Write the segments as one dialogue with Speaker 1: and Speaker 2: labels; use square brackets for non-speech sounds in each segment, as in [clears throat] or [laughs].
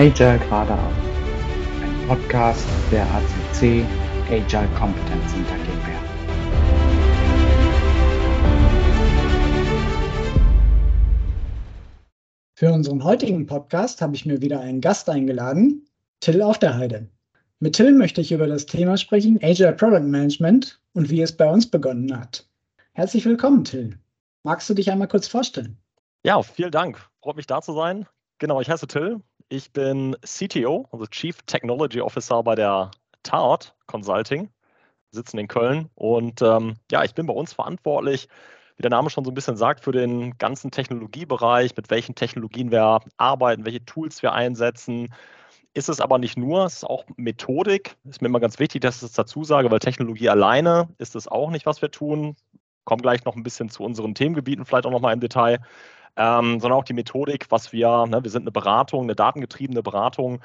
Speaker 1: Agile geradeaus. Ein Podcast der ACC Agile Competence Center GmbH.
Speaker 2: Für unseren heutigen Podcast habe ich mir wieder einen Gast eingeladen, Till auf der Heide. Mit Till möchte ich über das Thema sprechen, Agile Product Management und wie es bei uns begonnen hat. Herzlich willkommen, Till. Magst du dich einmal kurz vorstellen?
Speaker 3: Ja, vielen Dank. Freut mich da zu sein. Genau, ich heiße Till. Ich bin CTO, also Chief Technology Officer bei der Tart Consulting, sitzen in Köln. Und ähm, ja, ich bin bei uns verantwortlich, wie der Name schon so ein bisschen sagt, für den ganzen Technologiebereich, mit welchen Technologien wir arbeiten, welche Tools wir einsetzen, ist es aber nicht nur, es ist auch Methodik. Ist mir immer ganz wichtig, dass ich das dazu sage, weil Technologie alleine ist es auch nicht, was wir tun. Kommen gleich noch ein bisschen zu unseren Themengebieten, vielleicht auch nochmal im Detail. Ähm, sondern auch die Methodik, was wir, ne, wir sind eine Beratung, eine datengetriebene Beratung,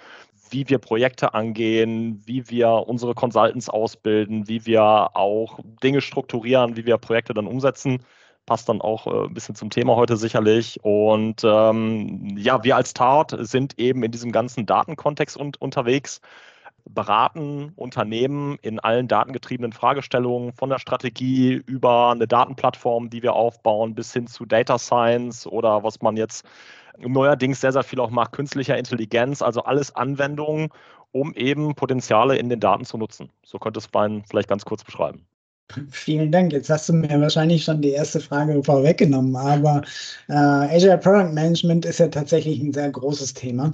Speaker 3: wie wir Projekte angehen, wie wir unsere Consultants ausbilden, wie wir auch Dinge strukturieren, wie wir Projekte dann umsetzen passt dann auch äh, ein bisschen zum Thema heute sicherlich. Und ähm, ja, wir als TART sind eben in diesem ganzen Datenkontext un unterwegs, beraten Unternehmen in allen datengetriebenen Fragestellungen von der Strategie über eine Datenplattform, die wir aufbauen, bis hin zu Data Science oder was man jetzt neuerdings sehr, sehr viel auch macht, künstlicher Intelligenz, also alles Anwendungen, um eben Potenziale in den Daten zu nutzen. So könnte es Bein vielleicht ganz kurz beschreiben.
Speaker 2: Vielen Dank. Jetzt hast du mir wahrscheinlich schon die erste Frage vorweggenommen, aber äh, Azure Product Management ist ja tatsächlich ein sehr großes Thema.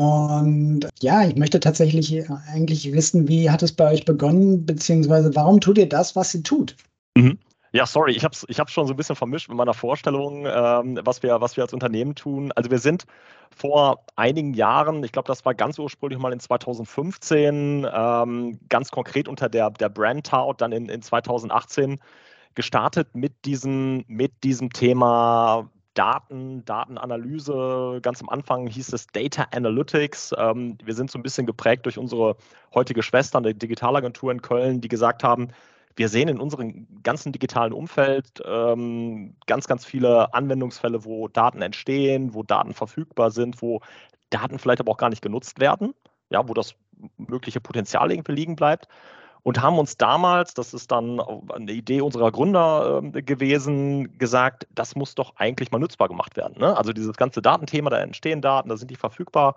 Speaker 2: Und ja, ich möchte tatsächlich eigentlich wissen, wie hat es bei euch begonnen, beziehungsweise warum tut ihr das, was ihr tut?
Speaker 3: Mhm. Ja, sorry, ich habe es ich schon so ein bisschen vermischt mit meiner Vorstellung, ähm, was, wir, was wir als Unternehmen tun. Also wir sind vor einigen Jahren, ich glaube, das war ganz ursprünglich mal in 2015, ähm, ganz konkret unter der, der Brand Tout, dann in, in 2018 gestartet mit diesem, mit diesem Thema Daten, Datenanalyse. Ganz am Anfang hieß es Data Analytics. Ähm, wir sind so ein bisschen geprägt durch unsere heutige Schwester, eine Digitalagentur in Köln, die gesagt haben, wir sehen in unserem ganzen digitalen Umfeld ähm, ganz, ganz viele Anwendungsfälle, wo Daten entstehen, wo Daten verfügbar sind, wo Daten vielleicht aber auch gar nicht genutzt werden, ja, wo das mögliche Potenzial irgendwie liegen bleibt. Und haben uns damals, das ist dann eine Idee unserer Gründer äh, gewesen, gesagt, das muss doch eigentlich mal nutzbar gemacht werden. Ne? Also dieses ganze Datenthema, da entstehen Daten, da sind die verfügbar.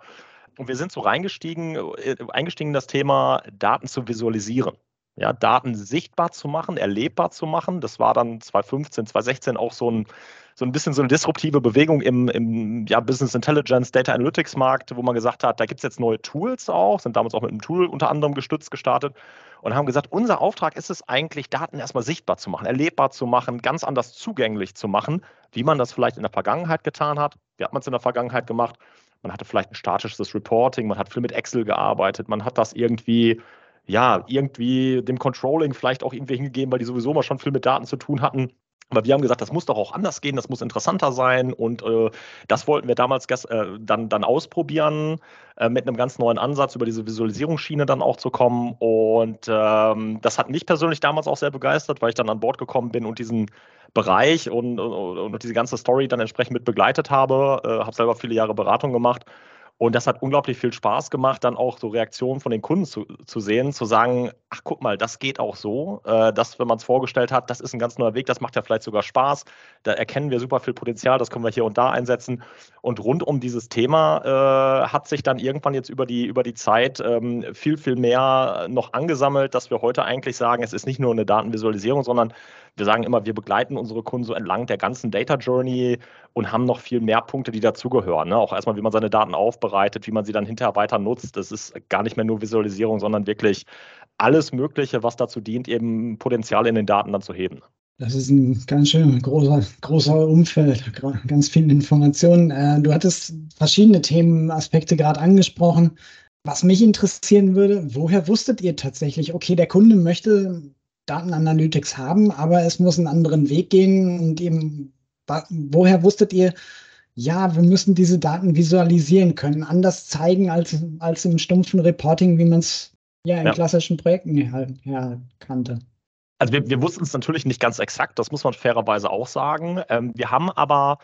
Speaker 3: Und wir sind so reingestiegen, äh, eingestiegen in das Thema, Daten zu visualisieren ja, Daten sichtbar zu machen, erlebbar zu machen. Das war dann 2015, 2016 auch so ein, so ein bisschen so eine disruptive Bewegung im, im ja, Business Intelligence, Data Analytics Markt, wo man gesagt hat, da gibt es jetzt neue Tools auch, sind damals auch mit einem Tool unter anderem gestützt gestartet und haben gesagt, unser Auftrag ist es eigentlich, Daten erstmal sichtbar zu machen, erlebbar zu machen, ganz anders zugänglich zu machen, wie man das vielleicht in der Vergangenheit getan hat. Wie hat man es in der Vergangenheit gemacht? Man hatte vielleicht ein statisches Reporting, man hat viel mit Excel gearbeitet, man hat das irgendwie ja, irgendwie dem Controlling vielleicht auch irgendwie hingegeben, weil die sowieso mal schon viel mit Daten zu tun hatten. Aber wir haben gesagt, das muss doch auch anders gehen, das muss interessanter sein. Und äh, das wollten wir damals äh, dann, dann ausprobieren, äh, mit einem ganz neuen Ansatz über diese Visualisierungsschiene dann auch zu kommen. Und ähm, das hat mich persönlich damals auch sehr begeistert, weil ich dann an Bord gekommen bin und diesen Bereich und, und, und diese ganze Story dann entsprechend mit begleitet habe. Äh, habe selber viele Jahre Beratung gemacht und das hat unglaublich viel Spaß gemacht, dann auch so Reaktionen von den Kunden zu, zu sehen, zu sagen, ach guck mal, das geht auch so. Äh, das, wenn man es vorgestellt hat, das ist ein ganz neuer Weg, das macht ja vielleicht sogar Spaß. Da erkennen wir super viel Potenzial, das können wir hier und da einsetzen. Und rund um dieses Thema äh, hat sich dann irgendwann jetzt über die, über die Zeit ähm, viel, viel mehr noch angesammelt, dass wir heute eigentlich sagen, es ist nicht nur eine Datenvisualisierung, sondern wir sagen immer, wir begleiten unsere Kunden so entlang der ganzen Data Journey und haben noch viel mehr Punkte, die dazugehören. Ne? Auch erstmal, wie man seine Daten aufbereitet, wie man sie dann hinterher weiter nutzt. Das ist gar nicht mehr nur Visualisierung, sondern wirklich alles Mögliche, was dazu dient, eben Potenzial in den Daten dann zu heben.
Speaker 2: Das ist ein ganz schön großer, großer Umfeld, ganz viele Informationen. Äh, du hattest verschiedene Themenaspekte gerade angesprochen. Was mich interessieren würde, woher wusstet ihr tatsächlich, okay, der Kunde möchte Datenanalytics haben, aber es muss einen anderen Weg gehen und eben, woher wusstet ihr, ja, wir müssen diese Daten visualisieren können, anders zeigen als, als im stumpfen Reporting, wie man es ja in ja. klassischen Projekten ja, kannte.
Speaker 3: Also wir, wir wussten es natürlich nicht ganz exakt, das muss man fairerweise auch sagen. Ähm, wir haben aber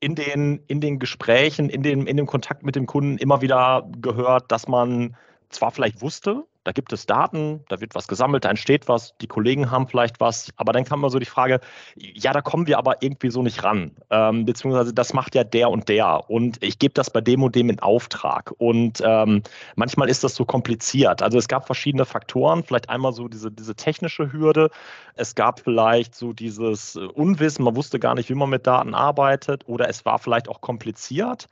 Speaker 3: in den, in den Gesprächen, in, den, in dem Kontakt mit dem Kunden immer wieder gehört, dass man zwar vielleicht wusste, da gibt es Daten, da wird was gesammelt, da entsteht was, die Kollegen haben vielleicht was, aber dann kam immer so die Frage, ja, da kommen wir aber irgendwie so nicht ran, ähm, beziehungsweise das macht ja der und der. Und ich gebe das bei dem und dem in Auftrag. Und ähm, manchmal ist das so kompliziert. Also es gab verschiedene Faktoren, vielleicht einmal so diese, diese technische Hürde, es gab vielleicht so dieses Unwissen, man wusste gar nicht, wie man mit Daten arbeitet. Oder es war vielleicht auch kompliziert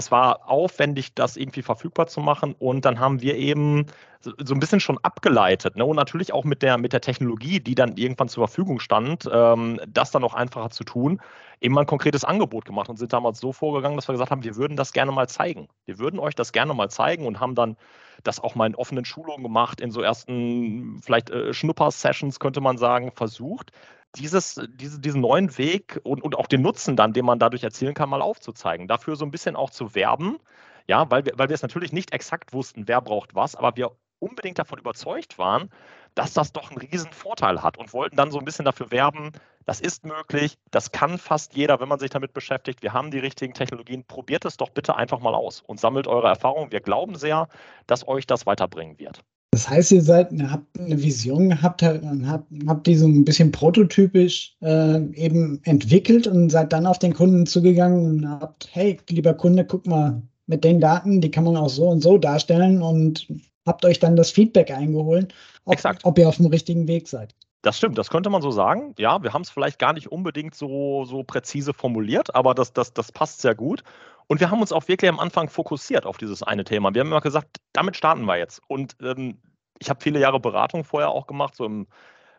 Speaker 3: es war aufwendig, das irgendwie verfügbar zu machen. Und dann haben wir eben so, ein bisschen schon abgeleitet. Ne? Und natürlich auch mit der, mit der Technologie, die dann irgendwann zur Verfügung stand, ähm, das dann auch einfacher zu tun, eben mal ein konkretes Angebot gemacht und sind damals so vorgegangen, dass wir gesagt haben, wir würden das gerne mal zeigen. Wir würden euch das gerne mal zeigen und haben dann das auch mal in offenen Schulungen gemacht, in so ersten vielleicht äh, Schnupper-Sessions, könnte man sagen, versucht dieses, diese, diesen neuen Weg und, und auch den Nutzen dann, den man dadurch erzielen kann, mal aufzuzeigen. Dafür so ein bisschen auch zu werben, ja, weil wir, weil wir es natürlich nicht exakt wussten, wer braucht was, aber wir unbedingt davon überzeugt waren, dass das doch einen riesen Vorteil hat und wollten dann so ein bisschen dafür werben, das ist möglich, das kann fast jeder, wenn man sich damit beschäftigt. Wir haben die richtigen Technologien. Probiert es doch bitte einfach mal aus und sammelt eure Erfahrungen. Wir glauben sehr, dass euch das weiterbringen wird.
Speaker 2: Das heißt, ihr seid, habt eine Vision gehabt, habt, habt die so ein bisschen prototypisch äh, eben entwickelt und seid dann auf den Kunden zugegangen und habt, hey, lieber Kunde, guck mal, mit den Daten, die kann man auch so und so darstellen und habt euch dann das Feedback eingeholt, ob, ob ihr auf dem richtigen Weg seid.
Speaker 3: Das stimmt, das könnte man so sagen. Ja, wir haben es vielleicht gar nicht unbedingt so, so präzise formuliert, aber das, das, das passt sehr gut. Und wir haben uns auch wirklich am Anfang fokussiert auf dieses eine Thema. Wir haben immer gesagt, damit starten wir jetzt. Und ähm, ich habe viele Jahre Beratung vorher auch gemacht, so im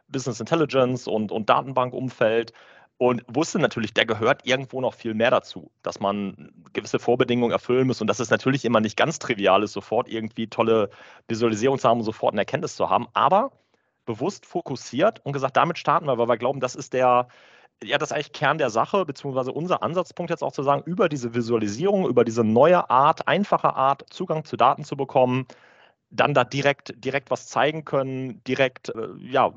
Speaker 3: Business Intelligence und, und Datenbankumfeld und wusste natürlich, der gehört irgendwo noch viel mehr dazu, dass man gewisse Vorbedingungen erfüllen muss und dass es natürlich immer nicht ganz trivial ist, sofort irgendwie tolle Visualisierung zu haben und sofort eine Erkenntnis zu haben, aber bewusst fokussiert und gesagt, damit starten wir, weil wir glauben, das ist der, ja, das ist eigentlich Kern der Sache, beziehungsweise unser Ansatzpunkt jetzt auch zu sagen, über diese Visualisierung, über diese neue Art, einfache Art, Zugang zu Daten zu bekommen, dann da direkt, direkt was zeigen können, direkt äh, ja,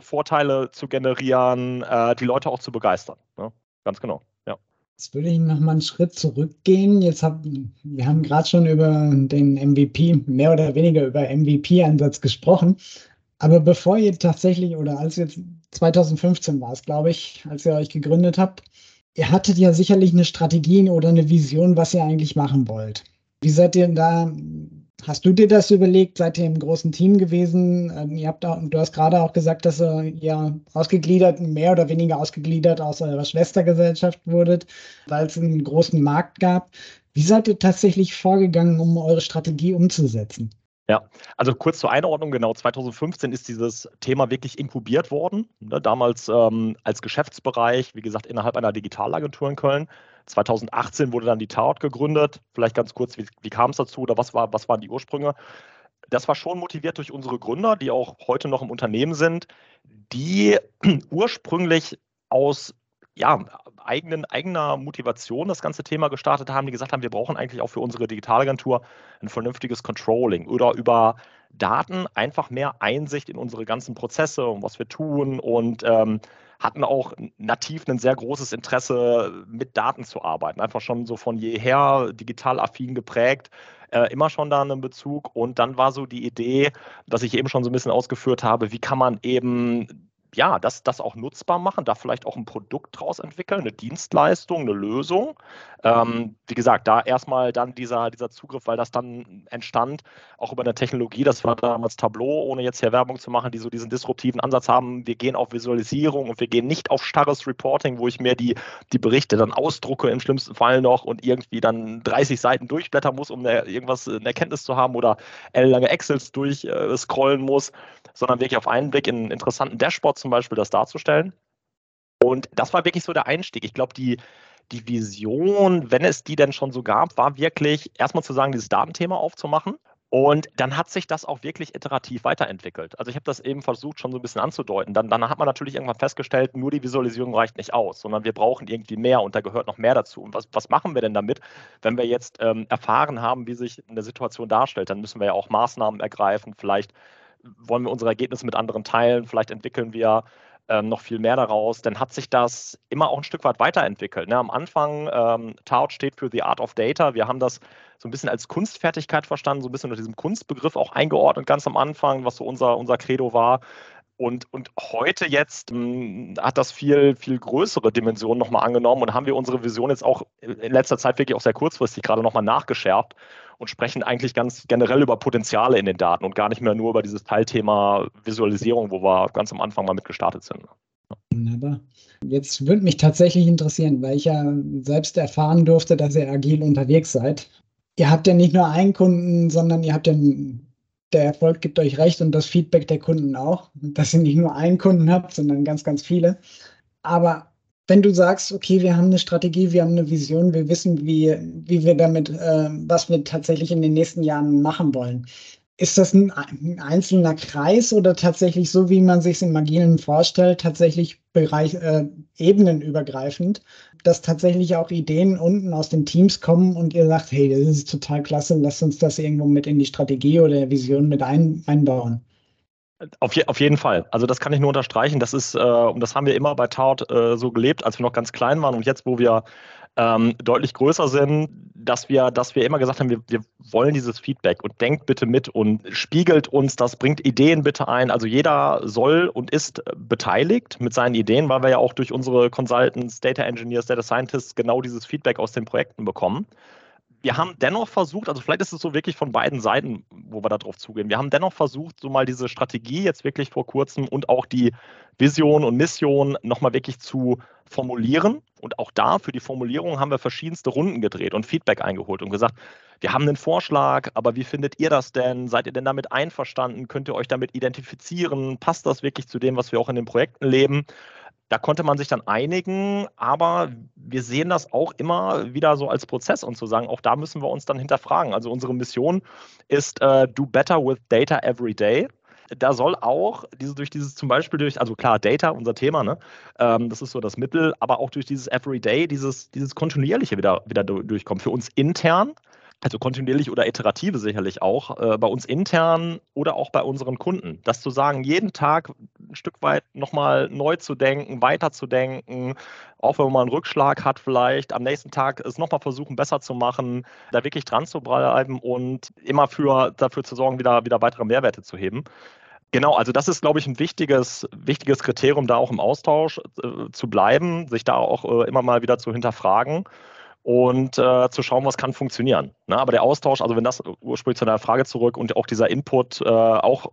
Speaker 3: Vorteile zu generieren, äh, die Leute auch zu begeistern. Ne? Ganz genau. Ja.
Speaker 2: Jetzt würde ich noch mal einen Schritt zurückgehen. Jetzt hab, wir haben gerade schon über den MVP, mehr oder weniger über MVP-Ansatz gesprochen. Aber bevor ihr tatsächlich, oder als jetzt 2015 war es, glaube ich, als ihr euch gegründet habt, ihr hattet ja sicherlich eine Strategie oder eine Vision, was ihr eigentlich machen wollt. Wie seid ihr da? Hast du dir das überlegt? Seid ihr im großen Team gewesen? Ähm, ihr habt auch, du hast gerade auch gesagt, dass ihr ausgegliedert, mehr oder weniger ausgegliedert aus eurer Schwestergesellschaft wurdet, weil es einen großen Markt gab. Wie seid ihr tatsächlich vorgegangen, um eure Strategie umzusetzen?
Speaker 3: Ja, also kurz zur Einordnung, genau, 2015 ist dieses Thema wirklich inkubiert worden, ne, damals ähm, als Geschäftsbereich, wie gesagt, innerhalb einer Digitalagentur in Köln. 2018 wurde dann die Taut gegründet. Vielleicht ganz kurz, wie, wie kam es dazu oder was, war, was waren die Ursprünge? Das war schon motiviert durch unsere Gründer, die auch heute noch im Unternehmen sind, die [clears throat] ursprünglich aus ja, eigenen, eigener Motivation das ganze Thema gestartet haben, die gesagt haben, wir brauchen eigentlich auch für unsere Digitalagentur ein vernünftiges Controlling oder über Daten einfach mehr Einsicht in unsere ganzen Prozesse und was wir tun und ähm, hatten auch nativ ein sehr großes Interesse, mit Daten zu arbeiten. Einfach schon so von jeher digital affin geprägt, äh, immer schon da einen Bezug. Und dann war so die Idee, was ich eben schon so ein bisschen ausgeführt habe, wie kann man eben ja, das, das auch nutzbar machen, da vielleicht auch ein Produkt draus entwickeln, eine Dienstleistung, eine Lösung. Ähm, wie gesagt, da erstmal dann dieser, dieser Zugriff, weil das dann entstand, auch über eine Technologie, das war damals Tableau, ohne jetzt hier Werbung zu machen, die so diesen disruptiven Ansatz haben, wir gehen auf Visualisierung und wir gehen nicht auf starres Reporting, wo ich mir die, die Berichte dann ausdrucke, im schlimmsten Fall noch und irgendwie dann 30 Seiten durchblättern muss, um eine, irgendwas, eine Erkenntnis zu haben oder lange Excels durchscrollen äh, muss, sondern wirklich auf einen Blick in interessanten Dashboards zum Beispiel das darzustellen. Und das war wirklich so der Einstieg. Ich glaube, die, die Vision, wenn es die denn schon so gab, war wirklich erstmal zu sagen, dieses Datenthema aufzumachen. Und dann hat sich das auch wirklich iterativ weiterentwickelt. Also ich habe das eben versucht, schon so ein bisschen anzudeuten. Dann, dann hat man natürlich irgendwann festgestellt, nur die Visualisierung reicht nicht aus, sondern wir brauchen irgendwie mehr und da gehört noch mehr dazu. Und was, was machen wir denn damit, wenn wir jetzt ähm, erfahren haben, wie sich eine Situation darstellt? Dann müssen wir ja auch Maßnahmen ergreifen, vielleicht wollen wir unsere Ergebnisse mit anderen teilen, vielleicht entwickeln wir ähm, noch viel mehr daraus, dann hat sich das immer auch ein Stück weit weiterentwickelt. Ne? Am Anfang, ähm, TART steht für The Art of Data. Wir haben das so ein bisschen als Kunstfertigkeit verstanden, so ein bisschen unter diesem Kunstbegriff auch eingeordnet, ganz am Anfang, was so unser, unser Credo war. Und, und heute jetzt mh, hm, hat das viel, viel größere Dimensionen nochmal angenommen und haben wir unsere Vision jetzt auch in letzter Zeit wirklich auch sehr kurzfristig gerade nochmal nachgeschärft und sprechen eigentlich ganz generell über Potenziale in den Daten und gar nicht mehr nur über dieses Teilthema Visualisierung, wo wir ganz am Anfang mal mit gestartet sind.
Speaker 2: Wunderbar. Jetzt würde mich tatsächlich interessieren, weil ich ja selbst erfahren durfte, dass ihr agil unterwegs seid. Ihr habt ja nicht nur einen Kunden, sondern ihr habt ja der Erfolg gibt euch recht und das Feedback der Kunden auch, dass ihr nicht nur einen Kunden habt, sondern ganz, ganz viele. Aber wenn du sagst, okay, wir haben eine Strategie, wir haben eine Vision, wir wissen, wie, wie wir damit, äh, was wir tatsächlich in den nächsten Jahren machen wollen. Ist das ein, ein einzelner Kreis oder tatsächlich so, wie man sich es im Agilen vorstellt, tatsächlich Bereich, äh, ebenenübergreifend, dass tatsächlich auch Ideen unten aus den Teams kommen und ihr sagt, hey, das ist total klasse, lasst uns das irgendwo mit in die Strategie oder Vision mit ein, einbauen?
Speaker 3: Auf, je, auf, jeden Fall. Also das kann ich nur unterstreichen. Das ist, äh, und das haben wir immer bei Taut äh, so gelebt, als wir noch ganz klein waren und jetzt, wo wir ähm, deutlich größer sind, dass wir, dass wir immer gesagt haben, wir, wir wollen dieses Feedback und denkt bitte mit und spiegelt uns das, bringt Ideen bitte ein. Also jeder soll und ist beteiligt mit seinen Ideen, weil wir ja auch durch unsere Consultants, Data Engineers, Data Scientists genau dieses Feedback aus den Projekten bekommen wir haben dennoch versucht, also vielleicht ist es so wirklich von beiden Seiten, wo wir darauf zugehen. Wir haben dennoch versucht, so mal diese Strategie jetzt wirklich vor kurzem und auch die Vision und Mission nochmal wirklich zu formulieren. Und auch da für die Formulierung haben wir verschiedenste Runden gedreht und Feedback eingeholt und gesagt, wir haben einen Vorschlag, aber wie findet ihr das denn? Seid ihr denn damit einverstanden? Könnt ihr euch damit identifizieren? Passt das wirklich zu dem, was wir auch in den Projekten leben? Da konnte man sich dann einigen, aber wir sehen das auch immer wieder so als Prozess und zu sagen, auch da müssen wir uns dann hinterfragen. Also unsere Mission ist äh, Do Better with Data Every Day. Da soll auch diese, durch dieses zum Beispiel durch, also klar, Data, unser Thema, ne? Ähm, das ist so das Mittel, aber auch durch dieses Everyday, dieses, dieses kontinuierliche wieder, wieder durchkommen. Für uns intern, also kontinuierlich oder iterative sicherlich auch, äh, bei uns intern oder auch bei unseren Kunden. Das zu sagen, jeden Tag ein Stück weit nochmal neu zu denken, weiterzudenken, auch wenn man einen Rückschlag hat vielleicht, am nächsten Tag es nochmal versuchen, besser zu machen, da wirklich dran zu bleiben und immer für, dafür zu sorgen, wieder, wieder weitere Mehrwerte zu heben. Genau, also das ist, glaube ich, ein wichtiges, wichtiges Kriterium, da auch im Austausch äh, zu bleiben, sich da auch äh, immer mal wieder zu hinterfragen und äh, zu schauen, was kann funktionieren. Ne? Aber der Austausch, also wenn das ursprünglich zu deiner Frage zurück und auch dieser Input äh, auch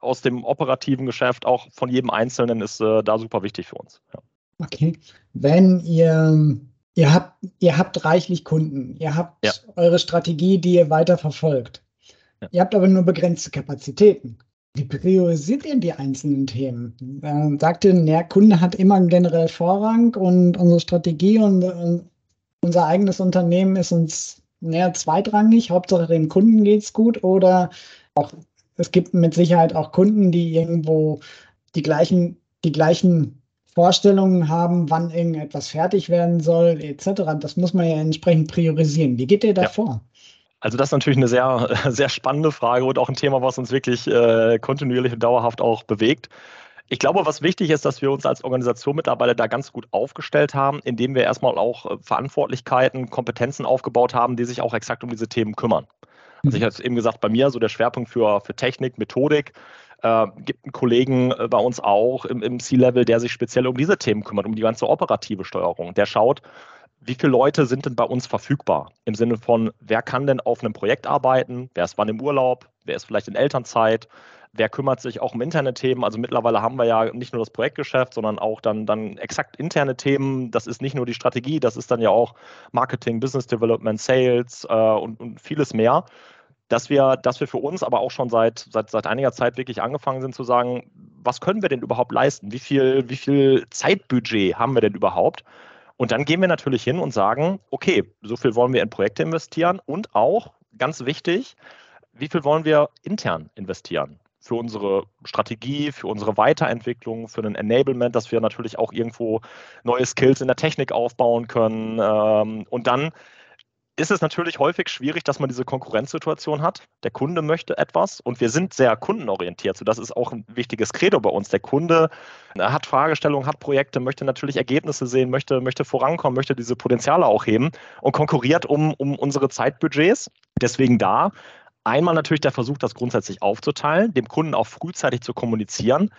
Speaker 3: aus dem operativen Geschäft, auch von jedem Einzelnen, ist äh, da super wichtig für uns. Ja.
Speaker 2: Okay. Wenn ihr, ihr habt, ihr habt reichlich Kunden, ihr habt ja. eure Strategie, die ihr weiter verfolgt. Ja. Ihr habt aber nur begrenzte Kapazitäten. Wie priorisiert ihr die einzelnen Themen? Ähm, sagt ihr, der Kunde hat immer generell Vorrang und unsere Strategie und, und unser eigenes Unternehmen ist uns näher zweitrangig, Hauptsache dem Kunden geht es gut oder auch, es gibt mit Sicherheit auch Kunden, die irgendwo die gleichen, die gleichen Vorstellungen haben, wann irgendetwas fertig werden soll, etc. Das muss man ja entsprechend priorisieren. Wie geht ihr da ja. vor?
Speaker 3: Also das ist natürlich eine sehr, [laughs] sehr spannende Frage und auch ein Thema, was uns wirklich äh, kontinuierlich und dauerhaft auch bewegt. Ich glaube, was wichtig ist, dass wir uns als Organisation mittlerweile da ganz gut aufgestellt haben, indem wir erstmal auch äh, Verantwortlichkeiten, Kompetenzen aufgebaut haben, die sich auch exakt um diese Themen kümmern. Also ich mhm. habe es eben gesagt, bei mir so der Schwerpunkt für, für Technik, Methodik, äh, gibt einen Kollegen äh, bei uns auch im, im C-Level, der sich speziell um diese Themen kümmert, um die ganze operative Steuerung. Der schaut, wie viele Leute sind denn bei uns verfügbar? Im Sinne von, wer kann denn auf einem Projekt arbeiten? Wer ist wann im Urlaub? Wer ist vielleicht in Elternzeit? Wer kümmert sich auch um interne Themen. Also mittlerweile haben wir ja nicht nur das Projektgeschäft, sondern auch dann, dann exakt interne Themen. Das ist nicht nur die Strategie, das ist dann ja auch Marketing, Business Development, Sales äh, und, und vieles mehr dass wir, dass wir für uns aber auch schon seit, seit, seit einiger Zeit wirklich angefangen sind zu sagen, was können wir denn überhaupt leisten? Wie viel, wie viel Zeitbudget haben wir denn überhaupt? Und dann gehen wir natürlich hin und sagen, okay, so viel wollen wir in Projekte investieren und auch, ganz wichtig, wie viel wollen wir intern investieren? Für unsere Strategie, für unsere Weiterentwicklung, für ein Enablement, dass wir natürlich auch irgendwo neue Skills in der Technik aufbauen können. Ähm, und dann ist es natürlich häufig schwierig, dass man diese Konkurrenzsituation hat. Der Kunde möchte etwas und wir sind sehr kundenorientiert. So, das ist auch ein wichtiges Credo bei uns. Der Kunde äh, hat Fragestellungen, hat Projekte, möchte natürlich Ergebnisse sehen, möchte, möchte vorankommen, möchte diese Potenziale auch heben und konkurriert um, um unsere Zeitbudgets. Deswegen da einmal natürlich der Versuch, das grundsätzlich aufzuteilen, dem Kunden auch frühzeitig zu kommunizieren,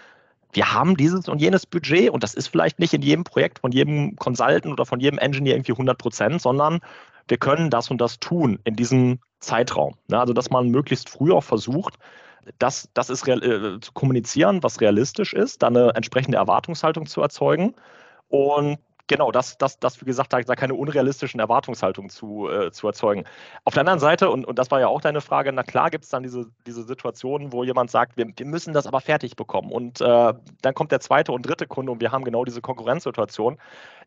Speaker 3: wir haben dieses und jenes Budget und das ist vielleicht nicht in jedem Projekt von jedem Consultant oder von jedem Engineer irgendwie 100 Prozent, sondern wir können das und das tun in diesem Zeitraum. Also, dass man möglichst früh auch versucht, das, das ist äh, zu kommunizieren, was realistisch ist, dann eine entsprechende Erwartungshaltung zu erzeugen und genau, das, das, das wie gesagt, da, da keine unrealistischen Erwartungshaltungen zu, äh, zu erzeugen. Auf der anderen Seite, und, und das war ja auch deine Frage, na klar gibt es dann diese, diese Situationen, wo jemand sagt, wir, wir müssen das aber fertig bekommen. Und äh, dann kommt der zweite und dritte Kunde und wir haben genau diese Konkurrenzsituation.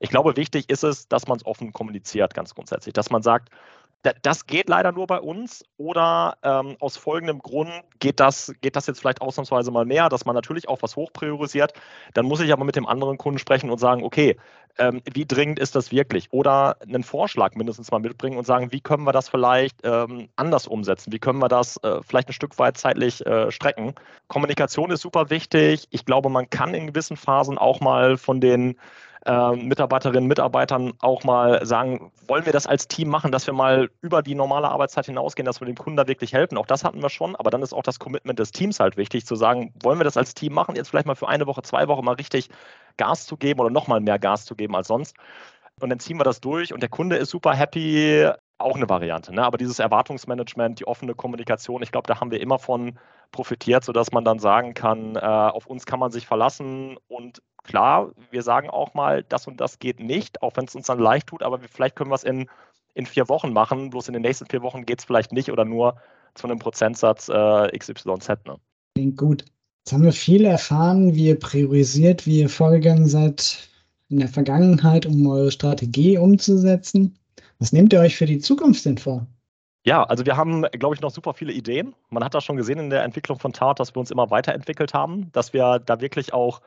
Speaker 3: Ich glaube, wichtig ist es, dass man es offen kommuniziert, ganz grundsätzlich, dass man sagt, das geht leider nur bei uns oder ähm, aus folgendem Grund geht das, geht das jetzt vielleicht ausnahmsweise mal mehr, dass man natürlich auch was hochpriorisiert. Dann muss ich aber mit dem anderen Kunden sprechen und sagen, okay, ähm, wie dringend ist das wirklich? Oder einen Vorschlag mindestens mal mitbringen und sagen, wie können wir das vielleicht ähm, anders umsetzen? Wie können wir das äh, vielleicht ein Stück weit zeitlich äh, strecken? Kommunikation ist super wichtig. Ich glaube, man kann in gewissen Phasen auch mal von den äh, Mitarbeiterinnen und Mitarbeitern auch mal sagen, wollen wir das als Team machen, dass wir mal über die normale Arbeitszeit hinausgehen, dass wir dem Kunden da wirklich helfen. Auch das hatten wir schon, aber dann ist auch das Commitment des Teams halt wichtig, zu sagen, wollen wir das als Team machen, jetzt vielleicht mal für eine Woche, zwei Wochen mal richtig Gas zu geben oder nochmal mehr Gas zu geben als sonst. Und dann ziehen wir das durch und der Kunde ist super happy, auch eine Variante. Ne? Aber dieses Erwartungsmanagement, die offene Kommunikation, ich glaube, da haben wir immer von profitiert, sodass man dann sagen kann, äh, auf uns kann man sich verlassen und klar, wir sagen auch mal, das und das geht nicht, auch wenn es uns dann leicht tut, aber vielleicht können wir es in, in vier Wochen machen, bloß in den nächsten vier Wochen geht es vielleicht nicht oder nur zu einem Prozentsatz äh, XYZ. Ne?
Speaker 2: Klingt gut. Jetzt haben wir viel erfahren, wie ihr priorisiert, wie ihr vorgegangen seid in der Vergangenheit, um eure Strategie umzusetzen. Was nehmt ihr euch für die Zukunft denn vor?
Speaker 3: Ja, also wir haben, glaube ich, noch super viele Ideen. Man hat das schon gesehen in der Entwicklung von Tart, dass wir uns immer weiterentwickelt haben, dass wir da wirklich auch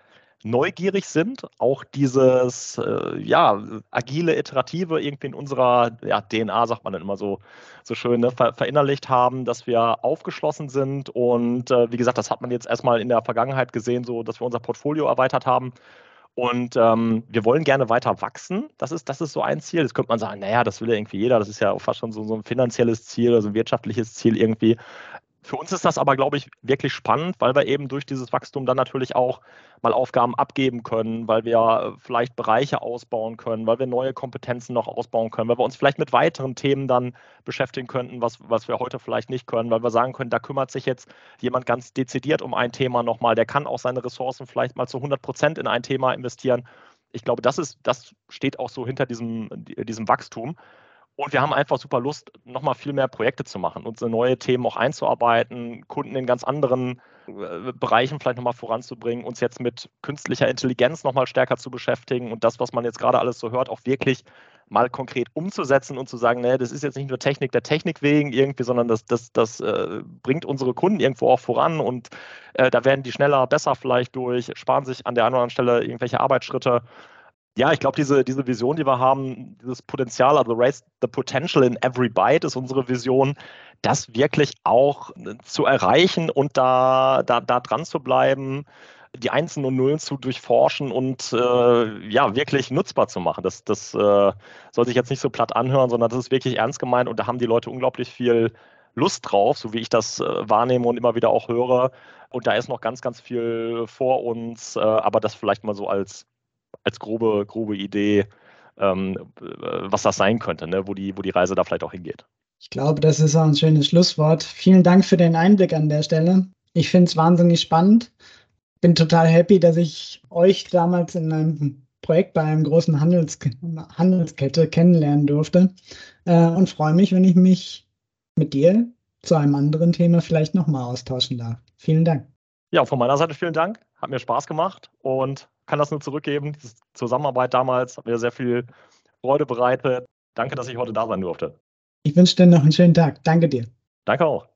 Speaker 3: neugierig sind, auch dieses äh, ja, agile, iterative irgendwie in unserer ja, DNA, sagt man dann immer so, so schön, ne, ver verinnerlicht haben, dass wir aufgeschlossen sind. Und äh, wie gesagt, das hat man jetzt erstmal in der Vergangenheit gesehen, so dass wir unser Portfolio erweitert haben. Und ähm, wir wollen gerne weiter wachsen. Das ist, das ist so ein Ziel. Das könnte man sagen, naja, das will ja irgendwie jeder. Das ist ja fast schon so, so ein finanzielles Ziel, also ein wirtschaftliches Ziel irgendwie. Für uns ist das aber, glaube ich, wirklich spannend, weil wir eben durch dieses Wachstum dann natürlich auch mal Aufgaben abgeben können, weil wir äh, vielleicht Bereiche ausbauen können, weil wir neue Kompetenzen noch ausbauen können, weil wir uns vielleicht mit weiteren Themen dann beschäftigen könnten, was, was wir heute vielleicht nicht können, weil wir sagen können, da kümmert sich jetzt jemand ganz dezidiert um ein Thema nochmal, der kann auch seine Ressourcen vielleicht mal zu 100 Prozent in ein Thema investieren. Ich glaube, das ist, das steht auch so hinter diesem, diesem Wachstum. Und wir haben einfach super Lust, nochmal viel mehr Projekte zu machen, unsere neue Themen auch einzuarbeiten, Kunden in ganz anderen äh, Bereichen vielleicht nochmal voranzubringen, uns jetzt mit künstlicher Intelligenz nochmal stärker zu beschäftigen und das, was man jetzt gerade alles so hört, auch wirklich mal konkret umzusetzen und zu sagen, nee, das ist jetzt nicht nur Technik der Technik wegen irgendwie, sondern das, das, das äh, bringt unsere Kunden irgendwo auch voran und äh, da werden die schneller, besser vielleicht durch, sparen sich an der einen oder anderen Stelle irgendwelche Arbeitsschritte ja, ich glaube, diese, diese Vision, die wir haben, dieses Potenzial, also Raise the Potential in Every Byte ist unsere Vision, das wirklich auch zu erreichen und da, da, da dran zu bleiben, die Einsen und Nullen zu durchforschen und äh, ja, wirklich nutzbar zu machen. Das, das äh, soll sich jetzt nicht so platt anhören, sondern das ist wirklich ernst gemeint und da haben die Leute unglaublich viel Lust drauf, so wie ich das äh, wahrnehme und immer wieder auch höre. Und da ist noch ganz, ganz viel vor uns, äh, aber das vielleicht mal so als als grobe, grobe Idee, ähm, was das sein könnte, ne? wo, die, wo die Reise da vielleicht auch hingeht.
Speaker 2: Ich glaube, das ist auch ein schönes Schlusswort. Vielen Dank für den Einblick an der Stelle. Ich finde es wahnsinnig spannend. Bin total happy, dass ich euch damals in einem Projekt bei einem großen Handels Handelskette kennenlernen durfte äh, und freue mich, wenn ich mich mit dir zu einem anderen Thema vielleicht nochmal austauschen darf. Vielen Dank.
Speaker 3: Ja, von meiner Seite vielen Dank. Hat mir Spaß gemacht und kann das nur zurückgeben. Die Zusammenarbeit damals hat mir sehr viel Freude bereitet. Danke, dass ich heute da sein durfte.
Speaker 2: Ich wünsche dir noch einen schönen Tag. Danke dir.
Speaker 3: Danke auch.